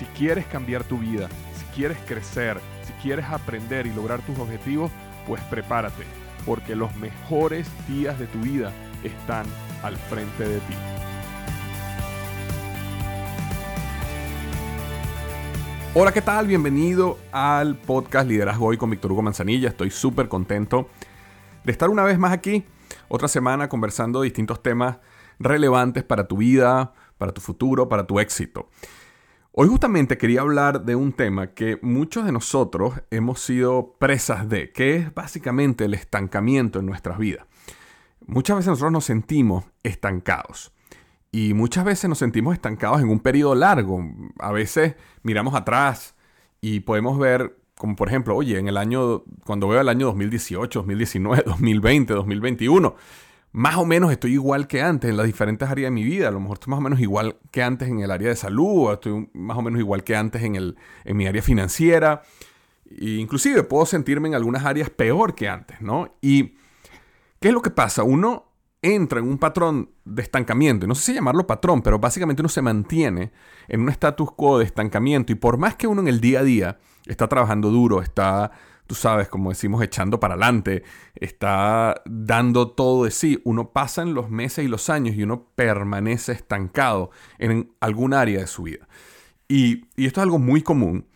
Si quieres cambiar tu vida, si quieres crecer, si quieres aprender y lograr tus objetivos, pues prepárate, porque los mejores días de tu vida están al frente de ti. Hola, ¿qué tal? Bienvenido al podcast Liderazgo Hoy con Víctor Hugo Manzanilla. Estoy súper contento de estar una vez más aquí, otra semana conversando distintos temas relevantes para tu vida, para tu futuro, para tu éxito. Hoy justamente quería hablar de un tema que muchos de nosotros hemos sido presas de, que es básicamente el estancamiento en nuestras vidas. Muchas veces nosotros nos sentimos estancados. Y muchas veces nos sentimos estancados en un periodo largo. A veces miramos atrás y podemos ver, como por ejemplo, oye, en el año, cuando veo el año 2018, 2019, 2020, 2021, más o menos estoy igual que antes en las diferentes áreas de mi vida. A lo mejor estoy más o menos igual que antes en el área de salud, o estoy más o menos igual que antes en, el, en mi área financiera. E inclusive puedo sentirme en algunas áreas peor que antes, ¿no? Y ¿qué es lo que pasa? Uno entra en un patrón de estancamiento, no sé si llamarlo patrón, pero básicamente uno se mantiene en un status quo de estancamiento y por más que uno en el día a día está trabajando duro, está, tú sabes, como decimos, echando para adelante, está dando todo de sí, uno pasa en los meses y los años y uno permanece estancado en algún área de su vida. Y, y esto es algo muy común.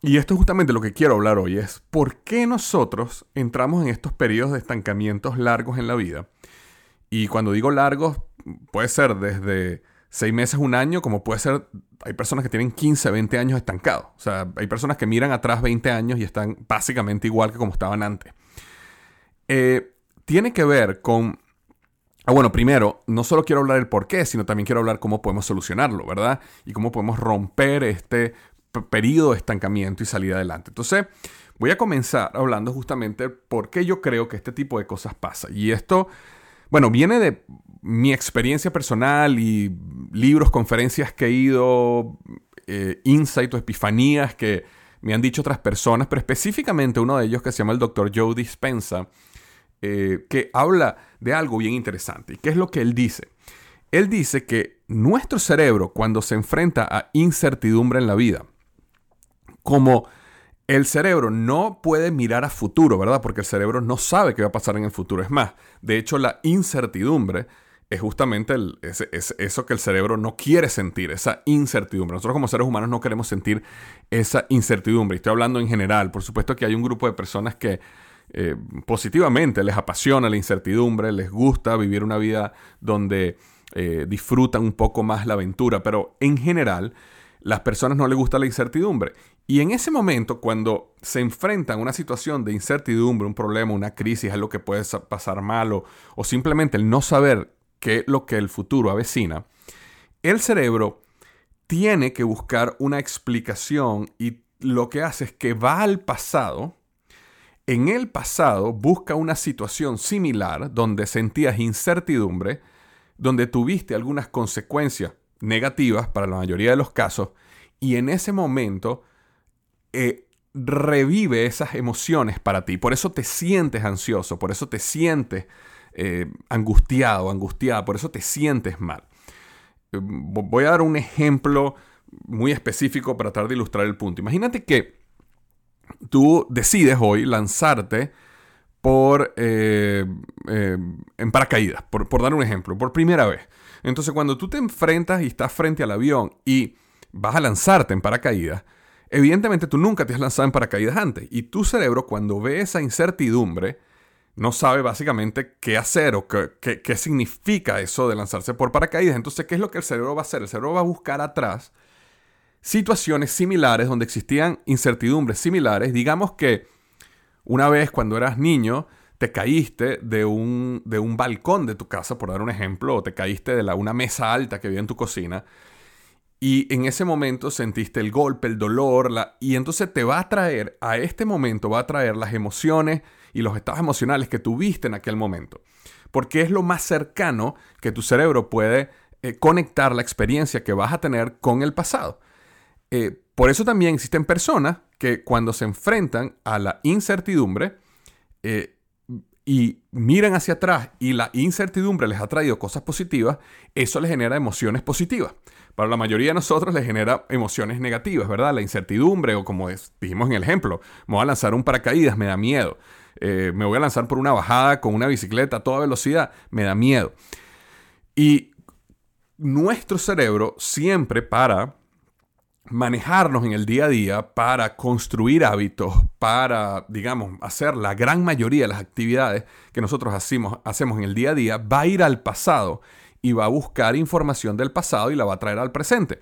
Y esto es justamente lo que quiero hablar hoy, es por qué nosotros entramos en estos periodos de estancamientos largos en la vida y cuando digo largos, puede ser desde seis meses, un año, como puede ser, hay personas que tienen 15, 20 años estancados. O sea, hay personas que miran atrás 20 años y están básicamente igual que como estaban antes. Eh, tiene que ver con... Ah, bueno, primero, no solo quiero hablar del por qué, sino también quiero hablar cómo podemos solucionarlo, ¿verdad? Y cómo podemos romper este periodo de estancamiento y salir adelante. Entonces, voy a comenzar hablando justamente por qué yo creo que este tipo de cosas pasa. Y esto bueno, viene de mi experiencia personal y libros, conferencias que he ido, eh, insights o epifanías que me han dicho otras personas, pero específicamente uno de ellos que se llama el Dr. Joe Dispensa, eh, que habla de algo bien interesante. ¿Y qué es lo que él dice? Él dice que nuestro cerebro, cuando se enfrenta a incertidumbre en la vida, como el cerebro no puede mirar a futuro, ¿verdad? Porque el cerebro no sabe qué va a pasar en el futuro. Es más, de hecho, la incertidumbre es justamente eso que el cerebro no quiere sentir, esa incertidumbre. Nosotros como seres humanos no queremos sentir esa incertidumbre. Estoy hablando en general. Por supuesto que hay un grupo de personas que eh, positivamente les apasiona la incertidumbre, les gusta vivir una vida donde eh, disfrutan un poco más la aventura, pero en general las personas no les gusta la incertidumbre. Y en ese momento, cuando se enfrentan a una situación de incertidumbre, un problema, una crisis, algo que puede pasar malo, o simplemente el no saber qué es lo que el futuro avecina, el cerebro tiene que buscar una explicación y lo que hace es que va al pasado, en el pasado busca una situación similar donde sentías incertidumbre, donde tuviste algunas consecuencias negativas para la mayoría de los casos, y en ese momento eh, revive esas emociones para ti. Por eso te sientes ansioso, por eso te sientes eh, angustiado, angustiada, por eso te sientes mal. Eh, voy a dar un ejemplo muy específico para tratar de ilustrar el punto. Imagínate que tú decides hoy lanzarte por en paracaídas, por, por dar un ejemplo, por primera vez. Entonces cuando tú te enfrentas y estás frente al avión y vas a lanzarte en paracaídas, Evidentemente tú nunca te has lanzado en paracaídas antes y tu cerebro cuando ve esa incertidumbre no sabe básicamente qué hacer o qué, qué, significa eso de lanzarse por paracaídas. Entonces, ¿qué es lo que el cerebro va a hacer? El cerebro va a buscar atrás situaciones similares donde existían incertidumbres similares. Digamos que una vez cuando eras niño te caíste de un, de un balcón de tu casa, por dar un ejemplo, o te caíste de la, una mesa alta que había en tu cocina y en ese momento sentiste el golpe, el dolor, la, y entonces te va a traer, a este momento va a traer las emociones y los estados emocionales que tuviste en aquel momento. Porque es lo más cercano que tu cerebro puede eh, conectar la experiencia que vas a tener con el pasado. Eh, por eso también existen personas que cuando se enfrentan a la incertidumbre eh, y miran hacia atrás y la incertidumbre les ha traído cosas positivas, eso les genera emociones positivas. Para la mayoría de nosotros les genera emociones negativas, ¿verdad? La incertidumbre o como dijimos en el ejemplo, me voy a lanzar un paracaídas, me da miedo. Eh, me voy a lanzar por una bajada con una bicicleta a toda velocidad, me da miedo. Y nuestro cerebro siempre para manejarnos en el día a día, para construir hábitos, para, digamos, hacer la gran mayoría de las actividades que nosotros hacemos en el día a día, va a ir al pasado y va a buscar información del pasado y la va a traer al presente.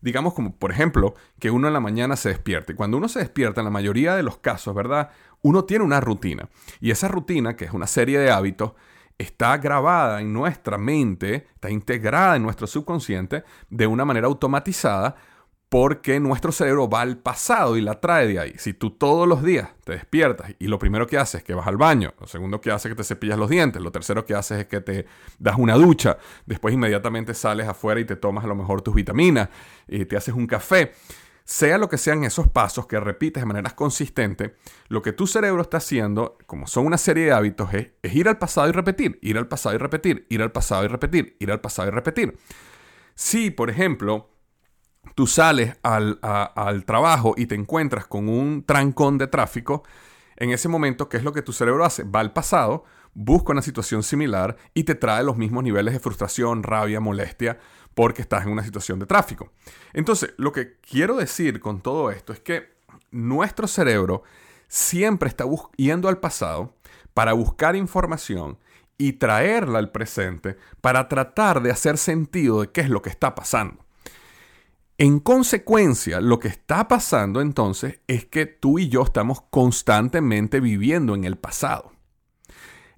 Digamos como, por ejemplo, que uno en la mañana se despierte. Cuando uno se despierta, en la mayoría de los casos, ¿verdad? Uno tiene una rutina. Y esa rutina, que es una serie de hábitos, está grabada en nuestra mente, está integrada en nuestro subconsciente de una manera automatizada porque nuestro cerebro va al pasado y la trae de ahí. Si tú todos los días te despiertas y lo primero que haces es que vas al baño, lo segundo que haces es que te cepillas los dientes, lo tercero que haces es que te das una ducha, después inmediatamente sales afuera y te tomas a lo mejor tus vitaminas, y te haces un café, sea lo que sean esos pasos que repites de manera consistente, lo que tu cerebro está haciendo, como son una serie de hábitos, es ir al pasado y repetir, ir al pasado y repetir, ir al pasado y repetir, ir al pasado y repetir. Si, por ejemplo, tú sales al, trabajo y te encuentras con un trancón de tráfico, en ese momento, ¿qué es lo que tu cerebro hace? Va al pasado, busca una situación similar y te trae los mismos niveles de frustración, rabia, molestia, porque estás en una situación de tráfico. Entonces, lo que quiero decir con todo esto es que nuestro cerebro siempre está yendo al pasado para buscar información y traerla al presente para tratar de hacer sentido de qué es lo que está pasando. En consecuencia, lo que está pasando entonces es que tú y yo estamos constantemente viviendo en el pasado.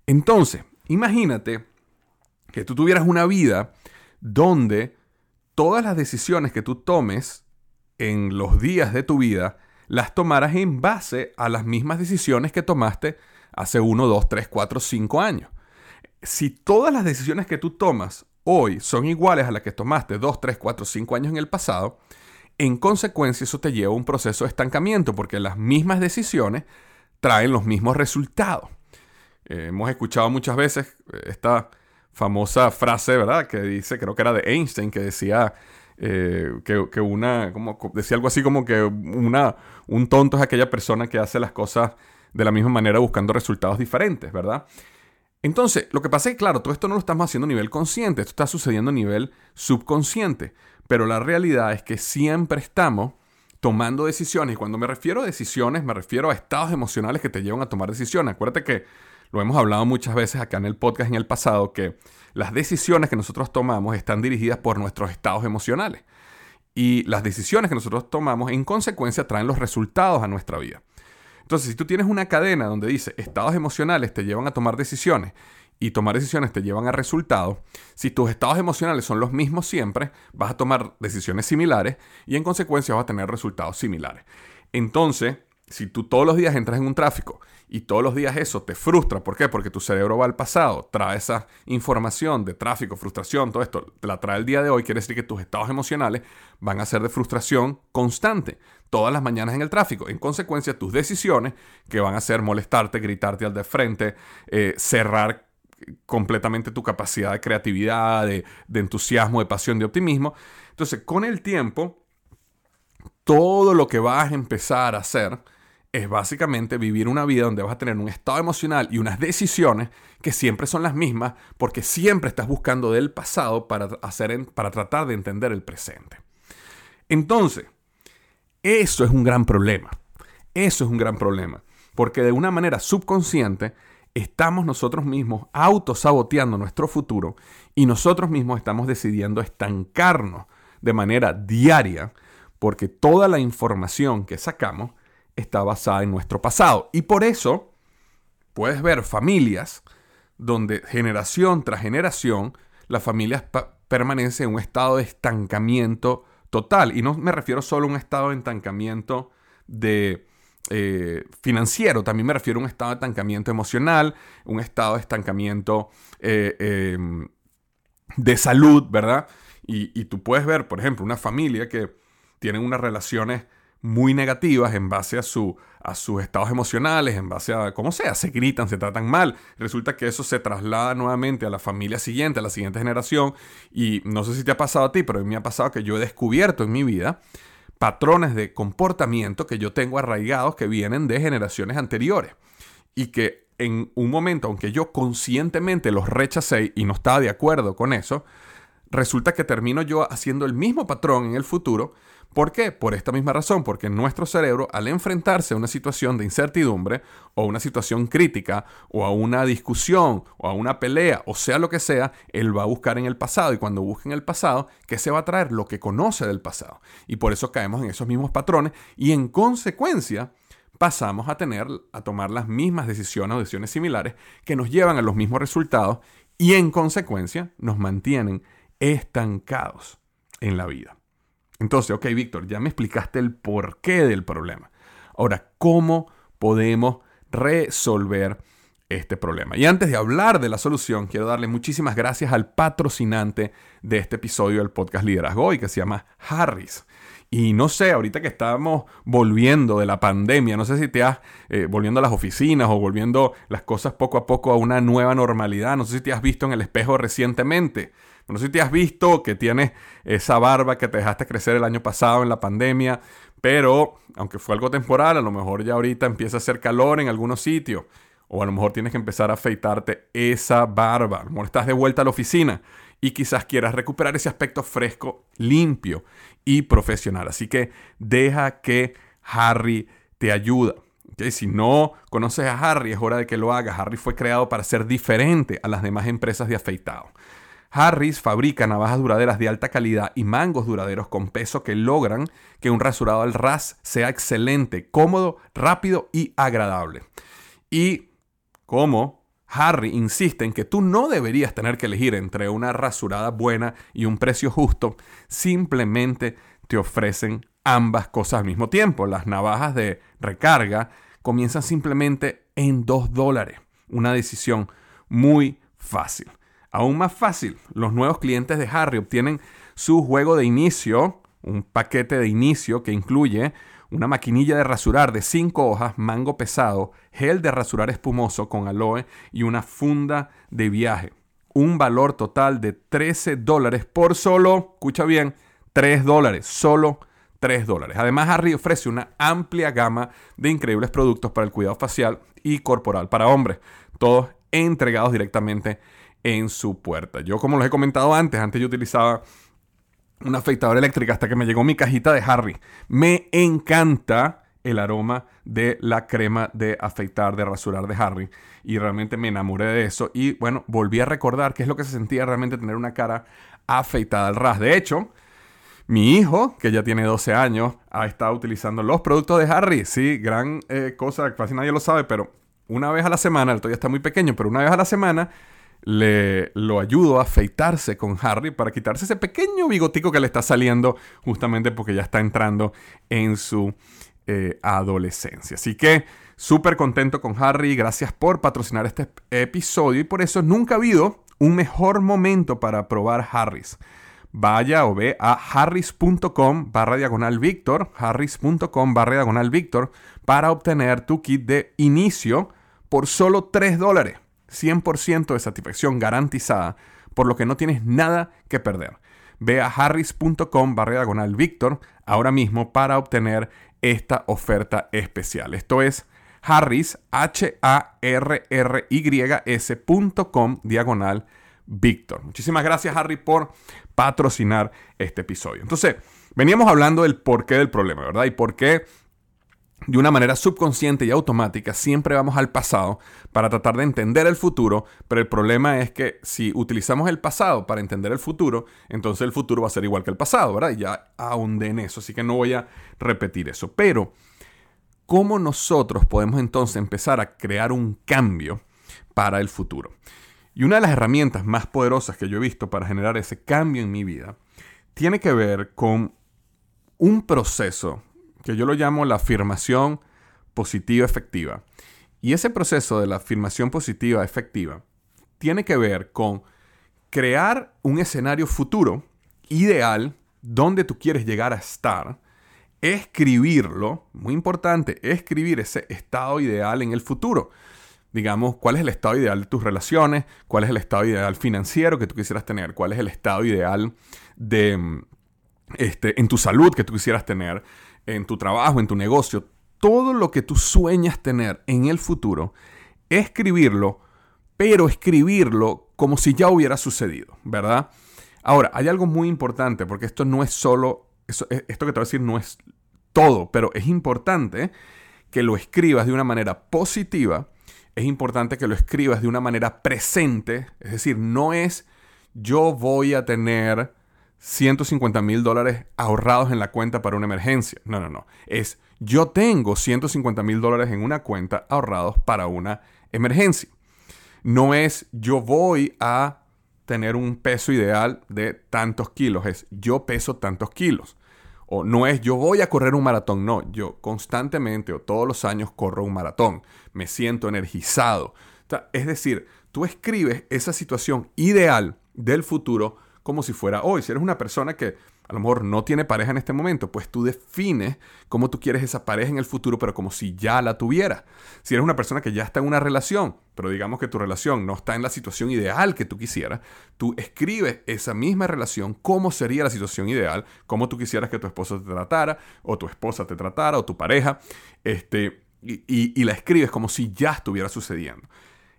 Entonces, imagínate que tú tuvieras una vida donde todas las decisiones que tú tomes en los días de tu vida las tomaras en base a las mismas decisiones que tomaste hace 1, 2, 3, 4, 5 años. Si todas las decisiones que tú tomas hoy son iguales a las que tomaste 2, 3, 4, 5 años en el pasado, en consecuencia eso te lleva a un proceso de estancamiento porque las mismas decisiones traen los mismos resultados. Eh, hemos escuchado muchas veces eh, esta famosa frase, ¿verdad? Que dice, creo que era de Einstein, que decía eh, que, una, como, decía algo así como que una, un tonto es aquella persona que hace las cosas de la misma manera buscando resultados diferentes, ¿verdad? Entonces, lo que pasa es que, claro, todo esto no lo estamos haciendo a nivel consciente, esto está sucediendo a nivel subconsciente, pero la realidad es que siempre estamos tomando decisiones, y cuando me refiero a decisiones, me refiero a estados emocionales que te llevan a tomar decisiones. Acuérdate que lo hemos hablado muchas veces acá en el podcast en el pasado, que las decisiones que nosotros tomamos están dirigidas por nuestros estados emocionales. Y las decisiones que nosotros tomamos en consecuencia traen los resultados a nuestra vida. Entonces, si tú tienes una cadena donde dice estados emocionales te llevan a tomar decisiones y tomar decisiones te llevan a resultados, si tus estados emocionales son los mismos siempre, vas a tomar decisiones similares y en consecuencia vas a tener resultados similares. Entonces, si tú todos los días entras en un tráfico y todos los días eso te frustra, ¿por qué? Porque tu cerebro va al pasado, trae esa información de tráfico, frustración, todo esto, te la trae el día de hoy, quiere decir que tus estados emocionales van a ser de frustración constante todas las mañanas en el tráfico. En consecuencia, tus decisiones, que van a ser molestarte, gritarte al de frente, eh, cerrar completamente tu capacidad de creatividad, de, de entusiasmo, de pasión, de optimismo. Entonces, con el tiempo, todo lo que vas a empezar a hacer, es básicamente vivir una vida donde vas a tener un estado emocional y unas decisiones que siempre son las mismas porque siempre estás buscando del pasado para, hacer, para tratar de entender el presente. Entonces, eso es un gran problema. Eso es un gran problema. Porque de una manera subconsciente estamos nosotros mismos autosaboteando nuestro futuro y nosotros mismos estamos decidiendo estancarnos de manera diaria porque toda la información que sacamos está basada en nuestro pasado. Y por eso puedes ver familias donde generación tras generación las familias permanecen en un estado de estancamiento total. Y no me refiero solo a un estado de entancamiento de, eh, financiero, también me refiero a un estado de estancamiento emocional, un estado de estancamiento eh, em, de salud, ¿verdad? Y, tú puedes ver, por ejemplo, una familia que tiene unas relaciones muy negativas en base a, su, a sus estados emocionales, en base a como sea, se gritan, se tratan mal. Resulta que eso se traslada nuevamente a la familia siguiente, a la siguiente generación. Y no sé si te ha pasado a ti, pero a me ha pasado que yo he descubierto en mi vida patrones de comportamiento que yo tengo arraigados que vienen de generaciones anteriores. Y que en un momento, aunque yo conscientemente los rechacé y no estaba de acuerdo con eso, resulta que termino yo haciendo el mismo patrón en el futuro ¿Por qué? Por esta misma razón, porque nuestro cerebro al enfrentarse a una situación de incertidumbre o una situación crítica o a una discusión o a una pelea o sea lo que sea, él va a buscar en el pasado y cuando busca en el pasado, ¿qué se va a traer? Lo que conoce del pasado. Y por eso caemos en esos mismos patrones y en consecuencia pasamos a tener, a tomar las mismas decisiones o decisiones similares que nos llevan a los mismos resultados y en consecuencia nos mantienen estancados en la vida. Entonces, ok, Víctor, ya me explicaste el porqué del problema. Ahora, ¿cómo podemos resolver este problema? Y antes de hablar de la solución, quiero darle muchísimas gracias al patrocinante de este episodio del podcast Liderazgo Hoy, que se llama Harris. Y no sé, ahorita que estamos volviendo de la pandemia, no sé si te has eh, volviendo a las oficinas o volviendo las cosas poco a poco a una nueva normalidad, no sé si te has visto en el espejo recientemente. No sé si te has visto que tienes esa barba que te dejaste crecer el año pasado en la pandemia, pero aunque fue algo temporal, a lo mejor ya ahorita empieza a hacer calor en algunos sitios. O a lo mejor tienes que empezar a afeitarte esa barba. A lo mejor estás de vuelta a la oficina y quizás quieras recuperar ese aspecto fresco, limpio y profesional. Así que deja que Harry te ayude. Si no conoces a Harry, es hora de que lo hagas. Harry fue creado para ser diferente a las demás empresas de afeitado. Harris fabrica navajas duraderas de alta calidad y mangos duraderos con peso que logran que un rasurado al ras sea excelente, cómodo, rápido y agradable. Y como Harry insiste en que tú no deberías tener que elegir entre una rasurada buena y un precio justo, simplemente te ofrecen ambas cosas al mismo tiempo. Las navajas de recarga comienzan simplemente en 2 dólares. Una decisión muy fácil. Aún más fácil, los nuevos clientes de Harry obtienen su juego de inicio, un paquete de inicio que incluye una maquinilla de rasurar de 5 hojas, mango pesado, gel de rasurar espumoso con aloe y una funda de viaje. Un valor total de 13 dólares por solo, escucha bien, 3 dólares, solo 3 dólares. Además, Harry ofrece una amplia gama de increíbles productos para el cuidado facial y corporal para hombres, todos entregados directamente en su puerta. Yo, como les he comentado antes, antes yo utilizaba una afeitadora eléctrica hasta que me llegó mi cajita de Harry. Me encanta el aroma de la crema de afeitar, de rasurar de Harry. Y realmente me enamoré de eso. Y bueno, volví a recordar qué es lo que se sentía realmente tener una cara afeitada al ras. De hecho, mi hijo, que ya tiene 12 años, ha estado utilizando los productos de Harry. Sí, gran eh, cosa, casi nadie lo sabe, pero una vez a la semana, el todavía está muy pequeño, pero una vez a la semana le lo ayudo a afeitarse con Harry para quitarse ese pequeño bigotico que le está saliendo justamente porque ya está entrando en su eh, adolescencia. Así que súper contento con Harry, gracias por patrocinar este episodio y por eso nunca ha habido un mejor momento para probar Harris. Vaya o ve a harris.com barra diagonal Víctor, harris.com barra diagonal Víctor para obtener tu kit de inicio por solo 3 dólares. 100% de satisfacción garantizada, por lo que no tienes nada que perder. Ve a harris.com barra diagonal ahora mismo para obtener esta oferta especial. Esto es harris, h a r r y s.com diagonal Víctor. Muchísimas gracias Harry por patrocinar este episodio. Entonces, veníamos hablando del porqué del problema, ¿verdad? Y por qué de una manera subconsciente y automática, siempre vamos al pasado para tratar de entender el futuro, pero el problema es que si utilizamos el pasado para entender el futuro, entonces el futuro va a ser igual que el pasado, ¿verdad? Y ya ahondé en eso, así que no voy a repetir eso. Pero, ¿cómo nosotros podemos entonces empezar a crear un cambio para el futuro? Y una de las herramientas más poderosas que yo he visto para generar ese cambio en mi vida tiene que ver con un proceso que yo lo llamo la afirmación positiva efectiva. Y ese proceso de la afirmación positiva efectiva tiene que ver con crear un escenario futuro ideal donde tú quieres llegar a estar, escribirlo, muy importante, escribir ese estado ideal en el futuro. Digamos, cuál es el estado ideal de tus relaciones, cuál es el estado ideal financiero que tú quisieras tener, cuál es el estado ideal de, este, en tu salud que tú quisieras tener, en tu trabajo, en tu negocio, todo lo que tú sueñas tener en el futuro, escribirlo, pero escribirlo como si ya hubiera sucedido, ¿verdad? Ahora, hay algo muy importante, porque esto no es solo, esto que te voy a decir no es todo, pero es importante que lo escribas de una manera positiva, es importante que lo escribas de una manera presente, es decir, no es yo voy a tener 150 mil dólares ahorrados en la cuenta para una emergencia. No, no, no. Es yo tengo 150 mil dólares en una cuenta ahorrados para una emergencia. No es yo voy a tener un peso ideal de tantos kilos. Es yo peso tantos kilos. O no es yo voy a correr un maratón. No, yo constantemente o todos los años corro un maratón. Me siento energizado. es decir, tú escribes esa situación ideal del futuro como si fuera hoy. Si eres una persona que a lo mejor no tiene pareja en este momento, pues tú defines cómo tú quieres esa pareja en el futuro, pero como si ya la tuviera. Si eres una persona que ya está en una relación, pero digamos que tu relación no está en la situación ideal que tú quisieras, tú escribes esa misma relación, cómo sería la situación ideal, cómo tú quisieras que tu esposo te tratara, o tu esposa te tratara, o tu pareja, este, y, y la escribes como si ya estuviera sucediendo.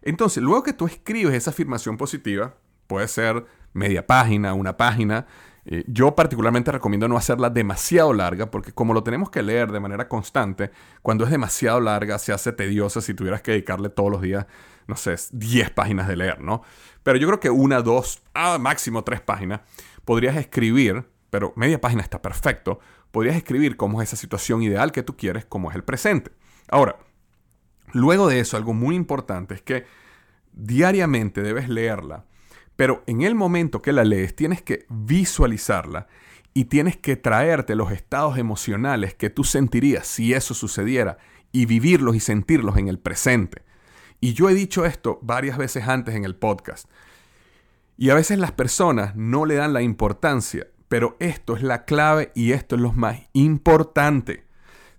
Entonces, luego que tú escribes esa afirmación positiva, puede ser media página, una página. Eh, yo particularmente recomiendo no hacerla demasiado larga porque como lo tenemos que leer de manera constante, cuando es demasiado larga se hace tediosa si tuvieras que dedicarle todos los días, no sé, 10 páginas de leer, ¿no? Pero yo creo que una, dos, ah, máximo tres páginas, podrías escribir, pero media página está perfecto, podrías escribir cómo es esa situación ideal que tú quieres, cómo es el presente. Ahora, luego de eso, algo muy importante es que diariamente debes leerla pero en el momento que la lees tienes que visualizarla y tienes que traerte los estados emocionales que tú sentirías si eso sucediera y vivirlos y sentirlos en el presente. Y yo he dicho esto varias veces antes en el podcast. Y a veces las personas no le dan la importancia, pero esto es la clave y esto es lo más importante.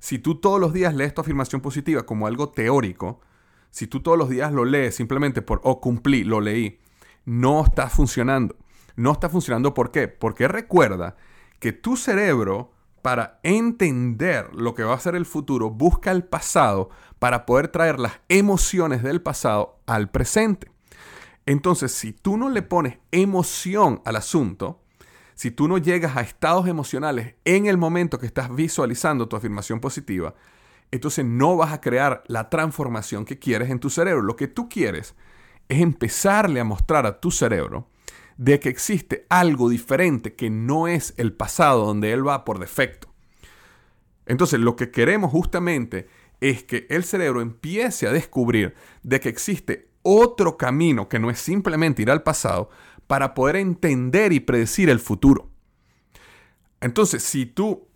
Si tú todos los días lees tu afirmación positiva como algo teórico, si tú todos los días lo lees simplemente por, oh, cumplí, lo leí, no está funcionando. No está funcionando ¿por qué? Porque recuerda que tu cerebro, para entender lo que va a ser el futuro, busca el pasado para poder traer las emociones del pasado al presente. Entonces, si tú no le pones emoción al asunto, si tú no llegas a estados emocionales en el momento que estás visualizando tu afirmación positiva, entonces no vas a crear la transformación que quieres en tu cerebro. Lo que tú quieres es empezarle a mostrar a tu cerebro de que existe algo diferente que no es el pasado donde él va por defecto. Entonces lo que queremos justamente es que el cerebro empiece a descubrir de que existe otro camino que no es simplemente ir al pasado para poder entender y predecir el futuro. Entonces, si tú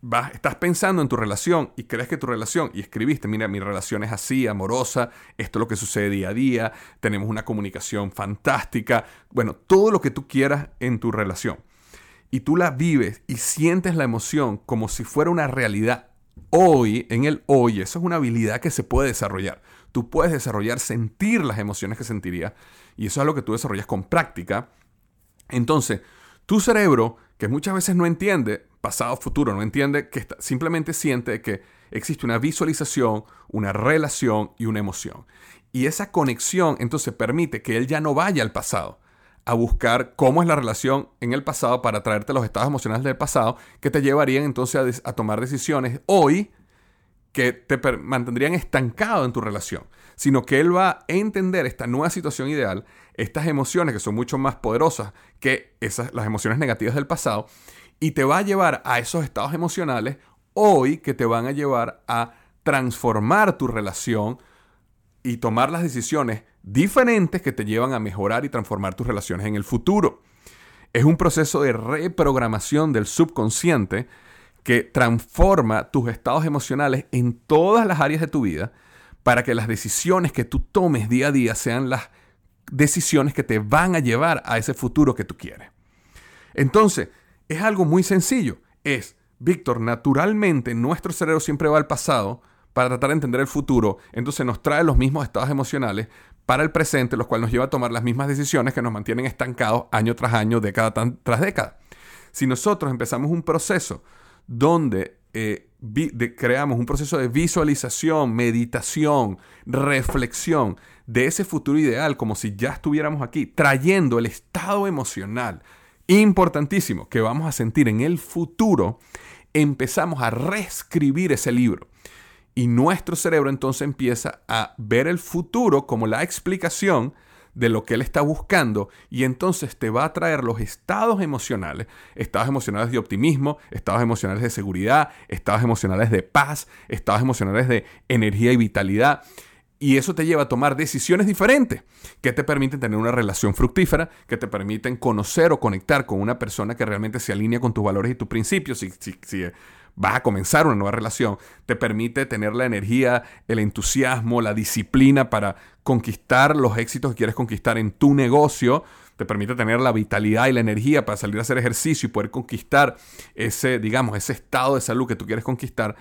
vas, estás pensando en tu relación y crees que tu relación, y escribiste, mira, mi relación es así, amorosa, esto es lo que sucede día a día, tenemos una comunicación fantástica, bueno, todo lo que tú quieras en tu relación. Y tú la vives y sientes la emoción como si fuera una realidad hoy, en el hoy, eso es una habilidad que se puede desarrollar. Tú puedes desarrollar, sentir las emociones que sentirías, y eso es lo que tú desarrollas con práctica. Entonces, tu cerebro que muchas veces no entiende pasado, futuro, no entiende que simplemente siente que existe una visualización, una relación y una emoción. Y esa conexión entonces permite que él ya no vaya al pasado a buscar cómo es la relación en el pasado para traerte los estados emocionales del pasado que te llevarían entonces a tomar decisiones hoy que te mantendrían estancado en tu relación, sino que él va a entender esta nueva situación ideal, estas emociones que son mucho más poderosas que esas, las emociones negativas del pasado, y te va a llevar a esos estados emocionales hoy que te van a llevar a transformar tu relación y tomar las decisiones diferentes que te llevan a mejorar y transformar tus relaciones en el futuro. Es un proceso de reprogramación del subconsciente que transforma tus estados emocionales en todas las áreas de tu vida para que las decisiones que tú tomes día a día sean las decisiones que te van a llevar a ese futuro que tú quieres. Entonces, es algo muy sencillo. Es, Víctor, naturalmente nuestro cerebro siempre va al pasado para tratar de entender el futuro, entonces nos trae los mismos estados emocionales para el presente, los cuales nos lleva a tomar las mismas decisiones que nos mantienen estancados año tras año, década tras década. Si nosotros empezamos un proceso donde eh, creamos un proceso de visualización, meditación, reflexión de ese futuro ideal, como si ya estuviéramos aquí, trayendo el estado emocional importantísimo que vamos a sentir en el futuro, empezamos a reescribir ese libro. Y nuestro cerebro entonces empieza a ver el futuro como la explicación de lo que él está buscando y entonces te va a traer los estados emocionales, estados emocionales de optimismo, estados emocionales de seguridad, estados emocionales de paz, estados emocionales de energía y vitalidad. Y eso te lleva a tomar decisiones diferentes que te permiten tener una relación fructífera, que te permiten conocer o conectar con una persona que realmente se alinea con tus valores y tus principios. Vas a comenzar una nueva relación, te permite tener la energía, el entusiasmo, la disciplina para conquistar los éxitos que quieres conquistar en tu negocio, te permite tener la vitalidad y la energía para salir a hacer ejercicio y poder conquistar ese, digamos, ese estado de salud que tú quieres conquistar.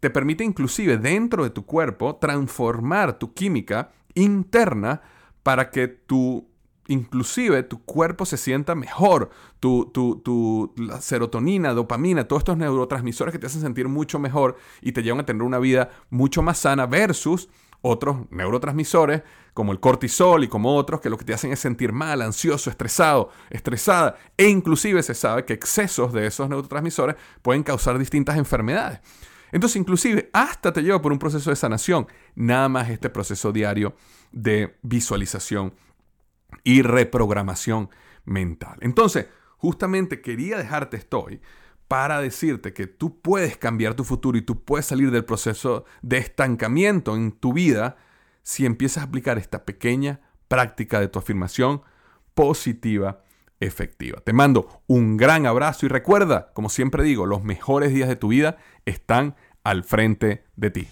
Te permite inclusive dentro de tu cuerpo transformar tu química interna para que tu inclusive tu cuerpo se sienta mejor, tu, tu, tu serotonina, dopamina, todos estos neurotransmisores que te hacen sentir mucho mejor y te llevan a tener una vida mucho más sana versus otros neurotransmisores como el cortisol y como otros que lo que te hacen es sentir mal, ansioso, estresado, estresada e inclusive se sabe que excesos de esos neurotransmisores pueden causar distintas enfermedades. Entonces, inclusive, hasta te lleva por un proceso de sanación. Nada más este proceso diario de visualización y reprogramación mental. Entonces, justamente quería dejarte estoy para decirte que tú puedes cambiar tu futuro y tú puedes salir del proceso de estancamiento en tu vida si empiezas a aplicar esta pequeña práctica de tu afirmación positiva efectiva. Te mando un gran abrazo y recuerda, como siempre digo, los mejores días de tu vida están al frente de ti.